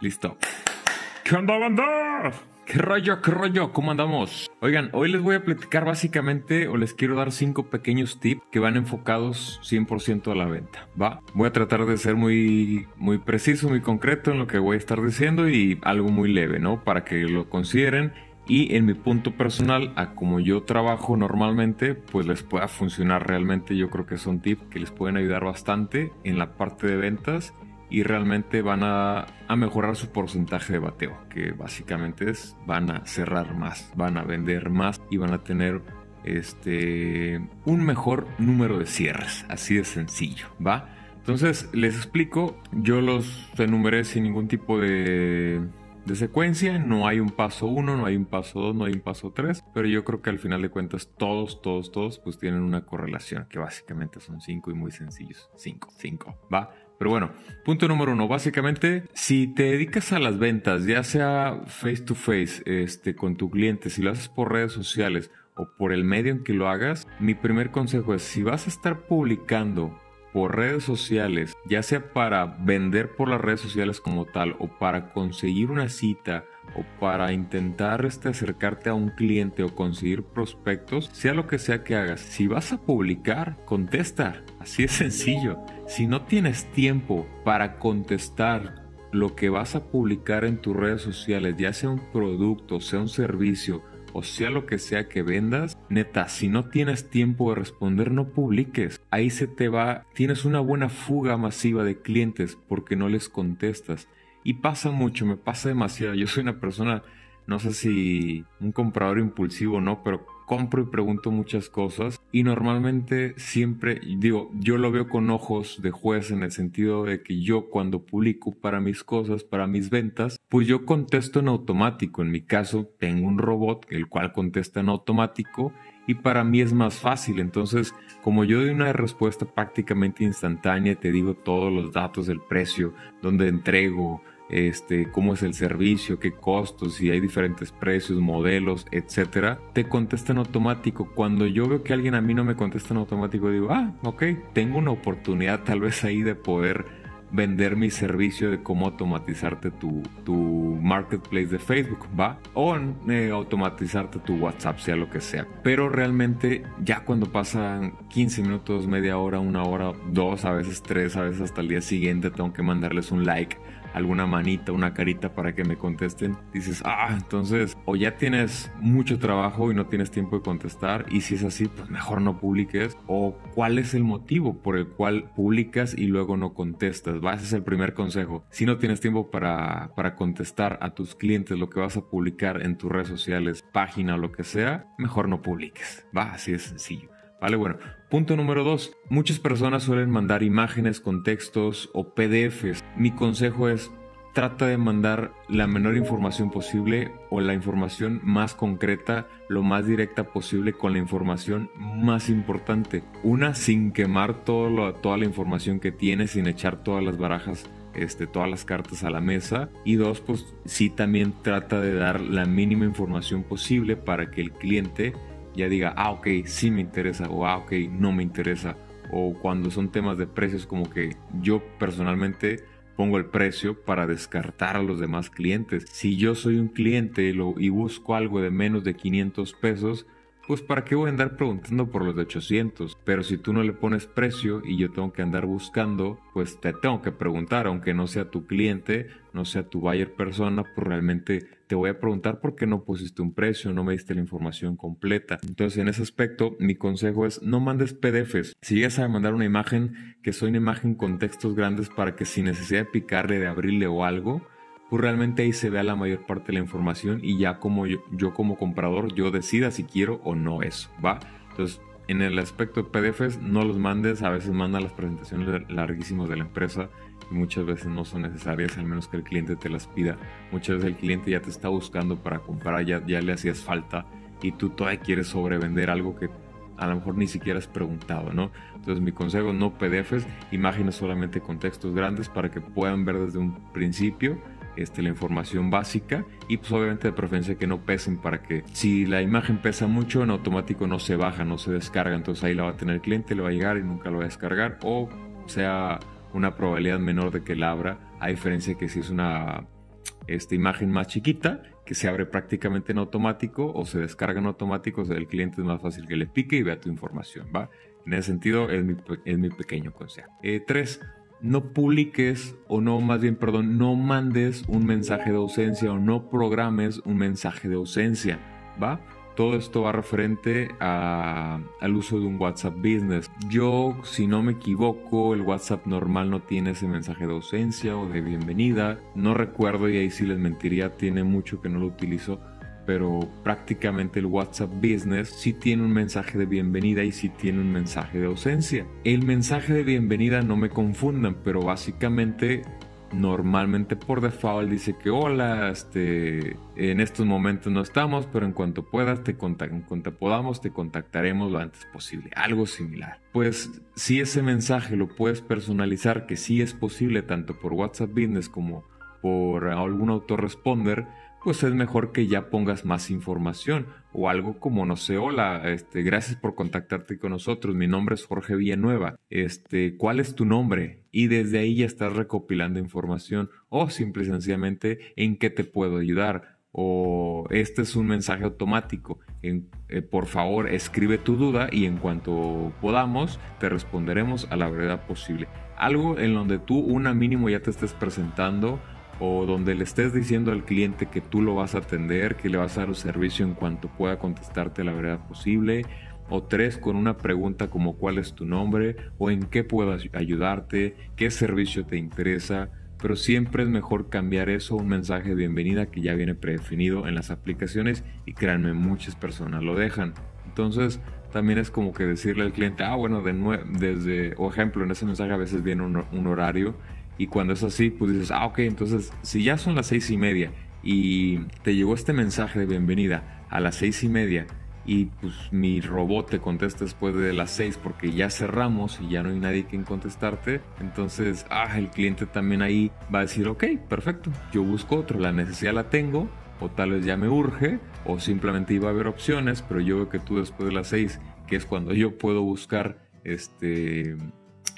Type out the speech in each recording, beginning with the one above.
Listo. ¿Qué onda, banda? ¿Qué rollo, qué rollo? ¿Cómo andamos? Oigan, hoy les voy a platicar básicamente o les quiero dar cinco pequeños tips que van enfocados 100% a la venta, ¿va? Voy a tratar de ser muy, muy preciso, muy concreto en lo que voy a estar diciendo y algo muy leve, ¿no? Para que lo consideren y en mi punto personal, a como yo trabajo normalmente, pues les pueda funcionar realmente. Yo creo que son tips que les pueden ayudar bastante en la parte de ventas y realmente van a, a, mejorar su porcentaje de bateo, que básicamente es van a cerrar más, van a vender más y van a tener este un mejor número de cierres, así de sencillo, ¿va? Entonces les explico, yo los enumeré sin ningún tipo de de secuencia. No hay un paso 1, no hay un paso 2, no hay un paso 3, pero yo creo que al final de cuentas todos, todos, todos pues tienen una correlación que básicamente son 5 y muy sencillos. 5, 5, ¿va? Pero bueno, punto número uno, básicamente, si te dedicas a las ventas, ya sea face to face, este, con tu cliente, si lo haces por redes sociales o por el medio en que lo hagas, mi primer consejo es, si vas a estar publicando por redes sociales, ya sea para vender por las redes sociales como tal o para conseguir una cita o para intentar este, acercarte a un cliente o conseguir prospectos, sea lo que sea que hagas, si vas a publicar, contesta, así es sencillo. Si no tienes tiempo para contestar lo que vas a publicar en tus redes sociales, ya sea un producto, sea un servicio, o sea lo que sea que vendas, neta, si no tienes tiempo de responder, no publiques. Ahí se te va, tienes una buena fuga masiva de clientes porque no les contestas. Y pasa mucho, me pasa demasiado. Yo soy una persona, no sé si un comprador impulsivo o no, pero compro y pregunto muchas cosas y normalmente siempre digo, yo lo veo con ojos de juez en el sentido de que yo cuando publico para mis cosas, para mis ventas, pues yo contesto en automático. En mi caso tengo un robot el cual contesta en automático y para mí es más fácil. Entonces, como yo doy una respuesta prácticamente instantánea, te digo todos los datos del precio, donde entrego, este, cómo es el servicio, qué costos, si hay diferentes precios, modelos, etcétera, te contesta en automático. Cuando yo veo que alguien a mí no me contesta en automático, digo, ah, ok, tengo una oportunidad tal vez ahí de poder vender mi servicio de cómo automatizarte tu, tu marketplace de Facebook, ¿va? O eh, automatizarte tu WhatsApp, sea lo que sea. Pero realmente ya cuando pasan 15 minutos, media hora, una hora, dos, a veces tres, a veces hasta el día siguiente tengo que mandarles un like alguna manita, una carita para que me contesten, dices, ah, entonces o ya tienes mucho trabajo y no tienes tiempo de contestar y si es así, pues mejor no publiques o cuál es el motivo por el cual publicas y luego no contestas. Va, ese es el primer consejo. Si no tienes tiempo para, para contestar a tus clientes lo que vas a publicar en tus redes sociales, página o lo que sea, mejor no publiques. Va, así es sencillo. Vale, bueno. Punto número dos. Muchas personas suelen mandar imágenes, contextos o PDFs. Mi consejo es trata de mandar la menor información posible o la información más concreta, lo más directa posible con la información más importante. Una, sin quemar todo toda la información que tienes, sin echar todas las barajas este, todas las cartas a la mesa. Y dos, pues sí también trata de dar la mínima información posible para que el cliente ya diga, ah, ok, sí me interesa o ah, ok, no me interesa. O cuando son temas de precios como que yo personalmente pongo el precio para descartar a los demás clientes. Si yo soy un cliente y busco algo de menos de 500 pesos, pues para qué voy a andar preguntando por los de 800. Pero si tú no le pones precio y yo tengo que andar buscando, pues te tengo que preguntar, aunque no sea tu cliente, no sea tu buyer persona, pues realmente te voy a preguntar por qué no pusiste un precio, no me diste la información completa. Entonces en ese aspecto mi consejo es no mandes PDFs. Si ya a mandar una imagen, que soy una imagen con textos grandes para que sin necesidad de picarle, de abrirle o algo, pues realmente ahí se vea la mayor parte de la información y ya como yo, como comprador yo decida si quiero o no eso, ¿va? Entonces, en el aspecto de PDFs, no los mandes, a veces mandan las presentaciones larguísimas de la empresa y muchas veces no son necesarias, al menos que el cliente te las pida. Muchas veces el cliente ya te está buscando para comprar, ya, ya le hacías falta y tú todavía quieres sobrevender algo que a lo mejor ni siquiera has preguntado, ¿no? Entonces mi consejo, no PDFs, imágenes solamente con textos grandes para que puedan ver desde un principio este, la información básica y pues obviamente de preferencia que no pesen para que si la imagen pesa mucho en automático no se baja, no se descarga, entonces ahí la va a tener el cliente, le va a llegar y nunca lo va a descargar o sea una probabilidad menor de que la abra, a diferencia que si es una esta imagen más chiquita que se abre prácticamente en automático o se descarga en automático, o sea, el cliente es más fácil que le pique y vea tu información, ¿va? En ese sentido es mi, es mi pequeño consejo. Eh, tres, no publiques o no, más bien, perdón, no mandes un mensaje de ausencia o no programes un mensaje de ausencia, ¿va? Todo esto va referente al uso de un WhatsApp Business. Yo, si no me equivoco, el WhatsApp normal no tiene ese mensaje de ausencia o de bienvenida. No recuerdo y ahí sí les mentiría, tiene mucho que no lo utilizo pero prácticamente el WhatsApp Business sí tiene un mensaje de bienvenida y sí tiene un mensaje de ausencia. El mensaje de bienvenida no me confundan, pero básicamente normalmente por default dice que hola, este, en estos momentos no estamos, pero en cuanto puedas, te en cuanto podamos, te contactaremos lo antes posible. Algo similar. Pues si ese mensaje lo puedes personalizar, que sí es posible tanto por WhatsApp Business como por algún autoresponder, pues es mejor que ya pongas más información o algo como, no sé, hola, este, gracias por contactarte con nosotros, mi nombre es Jorge Villanueva, este, ¿cuál es tu nombre? Y desde ahí ya estás recopilando información o simple y sencillamente en qué te puedo ayudar o este es un mensaje automático. En, eh, por favor, escribe tu duda y en cuanto podamos te responderemos a la brevedad posible. Algo en donde tú, una mínimo, ya te estés presentando o donde le estés diciendo al cliente que tú lo vas a atender, que le vas a dar un servicio en cuanto pueda contestarte la verdad posible. O tres, con una pregunta como cuál es tu nombre o en qué puedo ayudarte, qué servicio te interesa. Pero siempre es mejor cambiar eso un mensaje de bienvenida que ya viene predefinido en las aplicaciones y créanme, muchas personas lo dejan. Entonces, también es como que decirle al cliente, ah, bueno, de desde, o ejemplo, en ese mensaje a veces viene un horario y cuando es así, pues dices, ah, ok, entonces si ya son las seis y media y te llegó este mensaje de bienvenida a las seis y media y pues mi robot te contesta después de las seis porque ya cerramos y ya no hay nadie quien contestarte, entonces, ah, el cliente también ahí va a decir, ok, perfecto, yo busco otro, la necesidad la tengo, o tal vez ya me urge, o simplemente iba a haber opciones, pero yo veo que tú después de las seis, que es cuando yo puedo buscar este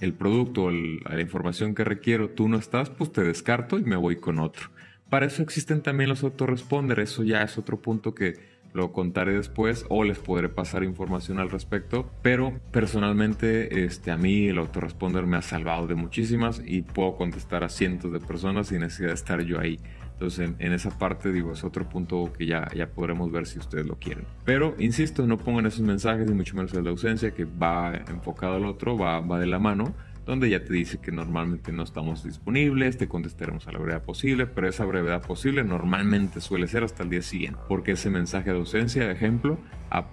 el producto o la información que requiero, tú no estás, pues te descarto y me voy con otro. Para eso existen también los autoresponder, eso ya es otro punto que lo contaré después o les podré pasar información al respecto, pero personalmente este, a mí el autoresponder me ha salvado de muchísimas y puedo contestar a cientos de personas sin necesidad de estar yo ahí. Entonces, en, esa parte, digo, es otro punto que ya, ya podremos ver si ustedes lo quieren. Pero, insisto, no pongan esos mensajes, ni mucho menos el de ausencia, que va enfocado al otro, va, va de la mano donde ya te dice que normalmente no estamos disponibles, te contestaremos a la brevedad posible, pero esa brevedad posible normalmente suele ser hasta el día siguiente, porque ese mensaje de ausencia, ejemplo,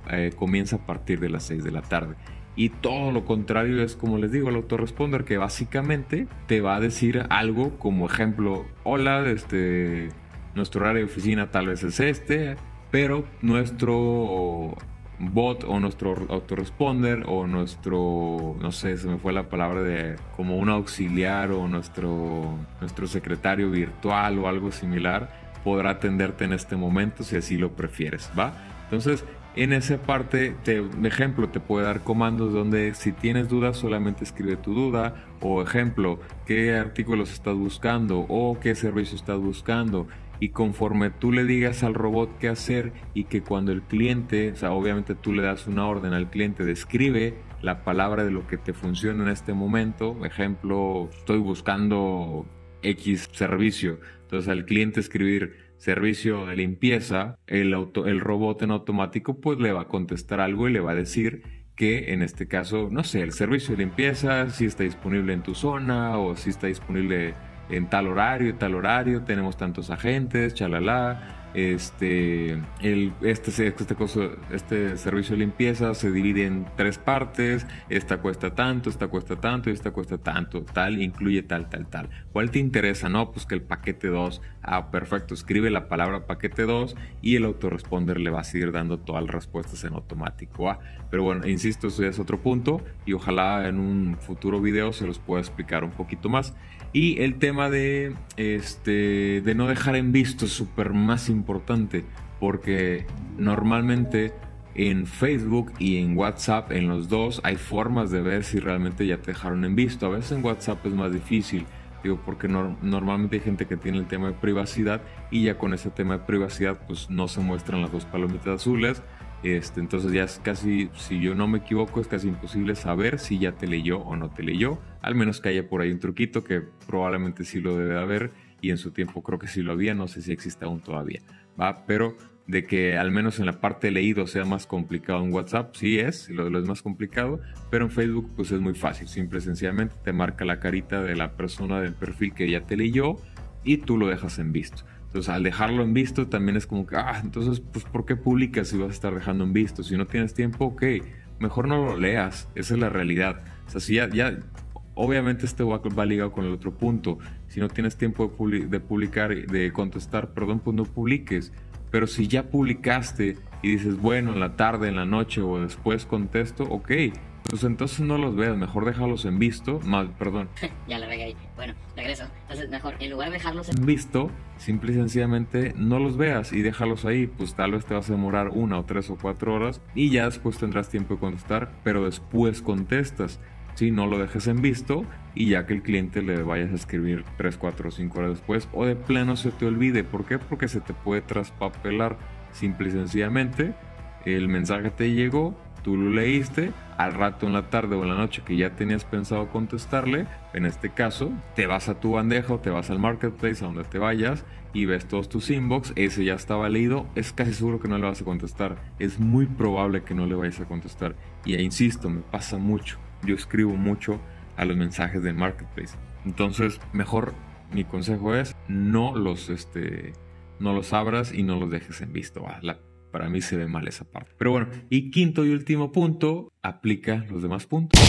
eh, comienza a partir de las 6 de la tarde. Y todo lo contrario es, como les digo, el autoresponder, que básicamente te va a decir algo como ejemplo, hola, este, nuestro horario de oficina tal vez es este, pero nuestro bot o nuestro autoresponder o nuestro, no sé, se me fue la palabra de como un auxiliar o nuestro, nuestro secretario virtual o algo similar podrá atenderte en este momento si así lo prefieres, ¿va? Entonces, en esa parte, te, ejemplo, te puede dar comandos donde si tienes dudas solamente escribe tu duda o ejemplo, qué artículos estás buscando o qué servicio estás buscando. Y conforme tú le digas al robot qué hacer y que cuando el cliente, o sea, obviamente tú le das una orden al cliente, describe la palabra de lo que te funciona en este momento, ejemplo, estoy buscando X servicio, entonces al cliente escribir servicio de limpieza, el, auto, el robot en automático pues le va a contestar algo y le va a decir que en este caso, no sé, el servicio de limpieza si está disponible en tu zona o si está disponible en tal horario, tal horario, tenemos tantos agentes, chalala este, el, este, este, este servicio de limpieza se divide en tres partes, esta cuesta tanto, esta cuesta tanto y esta cuesta tanto, tal, incluye tal, tal, tal. ¿Cuál te interesa? No, pues que el paquete 2, ah, perfecto, escribe la palabra paquete 2 y el autoresponder le va a seguir dando todas las respuestas en automático. Ah, pero bueno, insisto, eso ya es otro punto y ojalá en un futuro video se los pueda explicar un poquito más. Y el tema de, este, de no dejar en visto súper más importante porque normalmente en Facebook y en WhatsApp, en los dos, hay formas de ver si realmente ya te dejaron en visto. A veces en WhatsApp es más difícil, Digo, porque normalmente hay gente que tiene el tema de privacidad y ya con ese tema de privacidad pues no se muestran las dos palomitas azules. Este, entonces ya es casi, si yo no me equivoco, es casi imposible saber si ya te leyó o no te leyó. Al menos que haya por ahí un truquito que probablemente sí lo debe haber y en su tiempo creo que sí lo había, no sé si existe aún todavía. ¿va? Pero de que al menos en la parte leído sea más complicado en WhatsApp, sí es, lo, lo es más complicado, pero en Facebook pues es muy fácil, simple sencillamente te marca la carita de la persona del perfil que ya te leyó y tú lo dejas en visto. Entonces, al dejarlo en visto, también es como que, ah, entonces, pues, ¿por qué publicas si vas a estar dejando en visto? Si no tienes tiempo, ok, mejor no lo leas, esa es la realidad. O sea, si ya, ya obviamente este va, va ligado con el otro punto. Si no tienes tiempo de, de publicar, de contestar, perdón, pues no publiques. Pero si ya publicaste y dices, bueno, en la tarde, en la noche o después contesto, ok, pues entonces no los veas, mejor déjalos en visto, perdón. ya la regué ahí. Bueno, regreso. Entonces mejor, en lugar de dejarlos en visto, simple y sencillamente no los veas y déjalos ahí, pues tal vez te vas a demorar una o tres o cuatro horas y ya después tendrás tiempo de contestar, pero después contestas. Si no lo dejes en visto y ya que el cliente le vayas a escribir 3, 4 o 5 horas después o de pleno se te olvide. ¿Por qué? Porque se te puede traspapelar. Simple y sencillamente el mensaje te llegó, tú lo leíste, al rato en la tarde o en la noche que ya tenías pensado contestarle, en este caso, te vas a tu bandeja o te vas al marketplace a donde te vayas y ves todos tus inbox, ese ya estaba leído, es casi seguro que no le vas a contestar, es muy probable que no le vayas a contestar. Y e insisto, me pasa mucho yo escribo mucho a los mensajes del marketplace. Entonces, mejor mi consejo es no los, este, no los abras y no los dejes en visto. para mí se ve mal esa parte. Pero bueno, y quinto y último punto, aplica los demás puntos.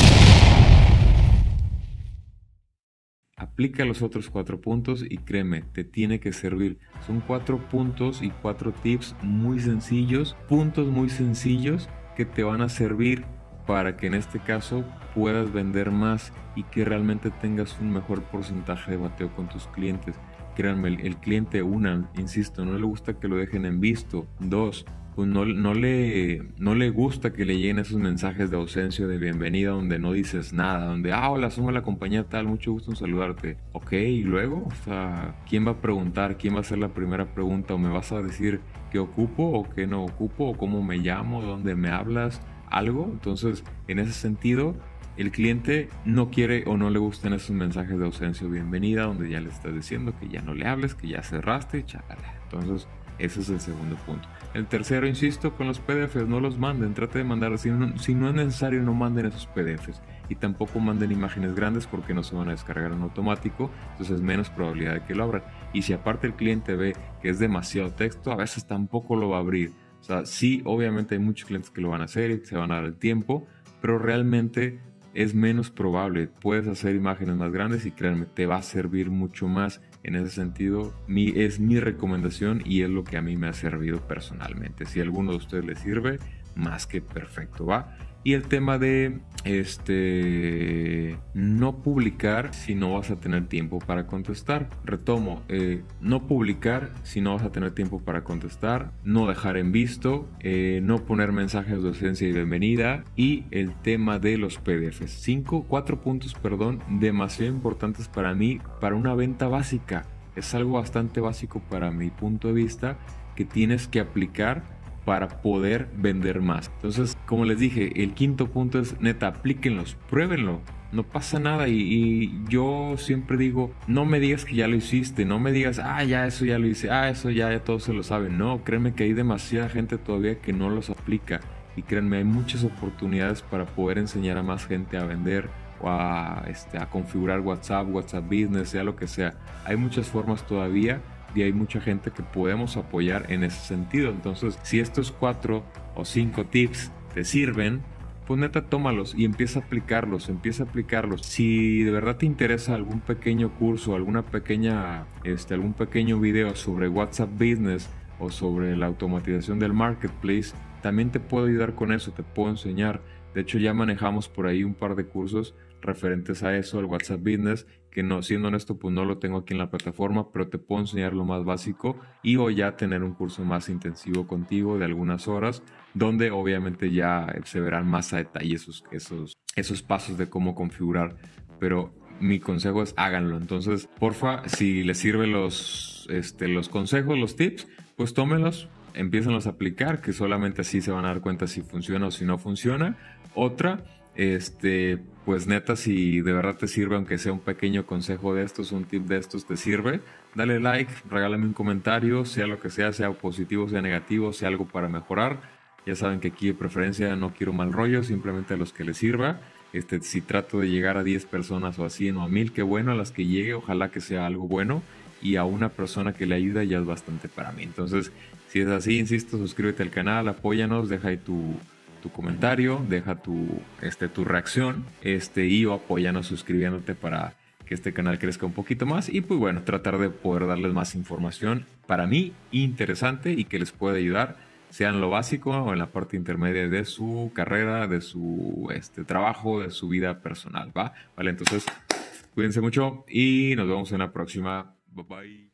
Aplica los otros cuatro puntos y créeme, te tiene que servir. Son cuatro puntos y cuatro tips muy sencillos, puntos muy sencillos que te van a servir para que en este caso puedas vender más y que realmente tengas un mejor porcentaje de bateo con tus clientes. Créanme, el, cliente, una, insisto, no le gusta que lo dejen en visto. Dos, pues no, no, le, no le gusta que le lleguen esos mensajes de ausencia, de bienvenida, donde no dices nada, donde, ah, hola, somos la compañía tal, mucho gusto en saludarte. Ok, y luego, o sea, ¿quién va a preguntar? ¿Quién va a hacer la primera pregunta? ¿O me vas a decir qué ocupo o qué no ocupo? ¿O cómo me llamo? ¿Dónde me hablas? Algo. Entonces, en ese sentido, el cliente no quiere o no le gustan esos mensajes de ausencia o bienvenida donde ya le estás diciendo que ya no le hables, que ya cerraste, chácala. Entonces, ese es el segundo punto. El tercero, insisto, con los PDFs, no los manden, trate de mandar, si no, si no es necesario, no manden esos PDFs. Y tampoco manden imágenes grandes porque no se van a descargar en automático, entonces es menos probabilidad de que lo abran. Y si aparte el cliente ve que es demasiado texto, a veces tampoco lo va a abrir. O sea, sí, obviamente hay muchos clientes que lo van a hacer y se van a dar el tiempo, pero realmente es menos probable. Puedes hacer imágenes más grandes y créanme, te va a servir mucho más. En ese sentido, mi, es mi recomendación y es lo que a mí me ha servido personalmente. Si a alguno de ustedes le sirve, más que perfecto, ¿va? Y el tema de este no publicar si no vas a tener tiempo para contestar. Retomo, eh, no publicar si no vas a tener tiempo para contestar, no dejar en visto, eh, no poner mensajes de ausencia y bienvenida y el tema de los PDFs. Cinco, cuatro puntos, perdón, demasiado importantes para mí para una venta básica. Es algo bastante básico para mi punto de vista que tienes que aplicar para poder vender más. Entonces, como les dije, el quinto punto es neta, aplíquenlos, pruébenlo. No pasa nada y, yo siempre digo, no me digas que ya lo hiciste, no me digas, ah, ya eso ya lo hice, ah, eso ya, ya todos se lo saben. No, créeme que hay demasiada gente todavía que no los aplica. Y créanme, hay muchas oportunidades para poder enseñar a más gente a vender o a, este, a configurar WhatsApp, WhatsApp Business, sea lo que sea. Hay muchas formas todavía y hay mucha gente que podemos apoyar en ese sentido. Entonces, si estos cuatro o cinco tips te sirven, pues neta tómalos y empieza a aplicarlos, empieza a aplicarlos. Si de verdad te interesa algún pequeño curso, alguna pequeña, este, algún pequeño video sobre WhatsApp Business o sobre la automatización del marketplace, también te puedo ayudar con eso, te puedo enseñar. De hecho, ya manejamos por ahí un par de cursos referentes a eso, el WhatsApp Business, que no, siendo honesto, pues no lo tengo aquí en la plataforma, pero te puedo enseñar lo más básico y o ya tener un curso más intensivo contigo de algunas horas, donde obviamente ya se verán más a detalle esos, esos, esos pasos de cómo configurar. Pero mi consejo es háganlo. Entonces, porfa, si les sirven los, este, los consejos, los tips, pues tómenlos, empiezanlos a aplicar, que solamente así se van a dar cuenta si funciona o si no funciona. Otra, este, pues neta, si de verdad te sirve, aunque sea un pequeño consejo de estos, un tip de estos te sirve, dale like, regálame un comentario, sea lo que sea, sea positivo, sea negativo, sea algo para mejorar. Ya saben que aquí de preferencia no quiero mal rollo, simplemente a los que les sirva. Este, si trato de llegar a 10 personas o a 100 o a 1000, qué bueno, a las que llegue, ojalá que sea algo bueno. Y a una persona que le ayuda ya es bastante para mí. Entonces, si es así, insisto, suscríbete al canal, apóyanos, deja ahí tu, tu comentario, deja tu, este, tu reacción este, y o apóyanos suscribiéndote para que este canal crezca un poquito más y pues bueno, tratar de poder darles más información para mí interesante y que les pueda ayudar, sea en lo básico o en la parte intermedia de su carrera, de su este, trabajo, de su vida personal, ¿va? Vale, entonces cuídense mucho y nos vemos en la próxima. Bye bye.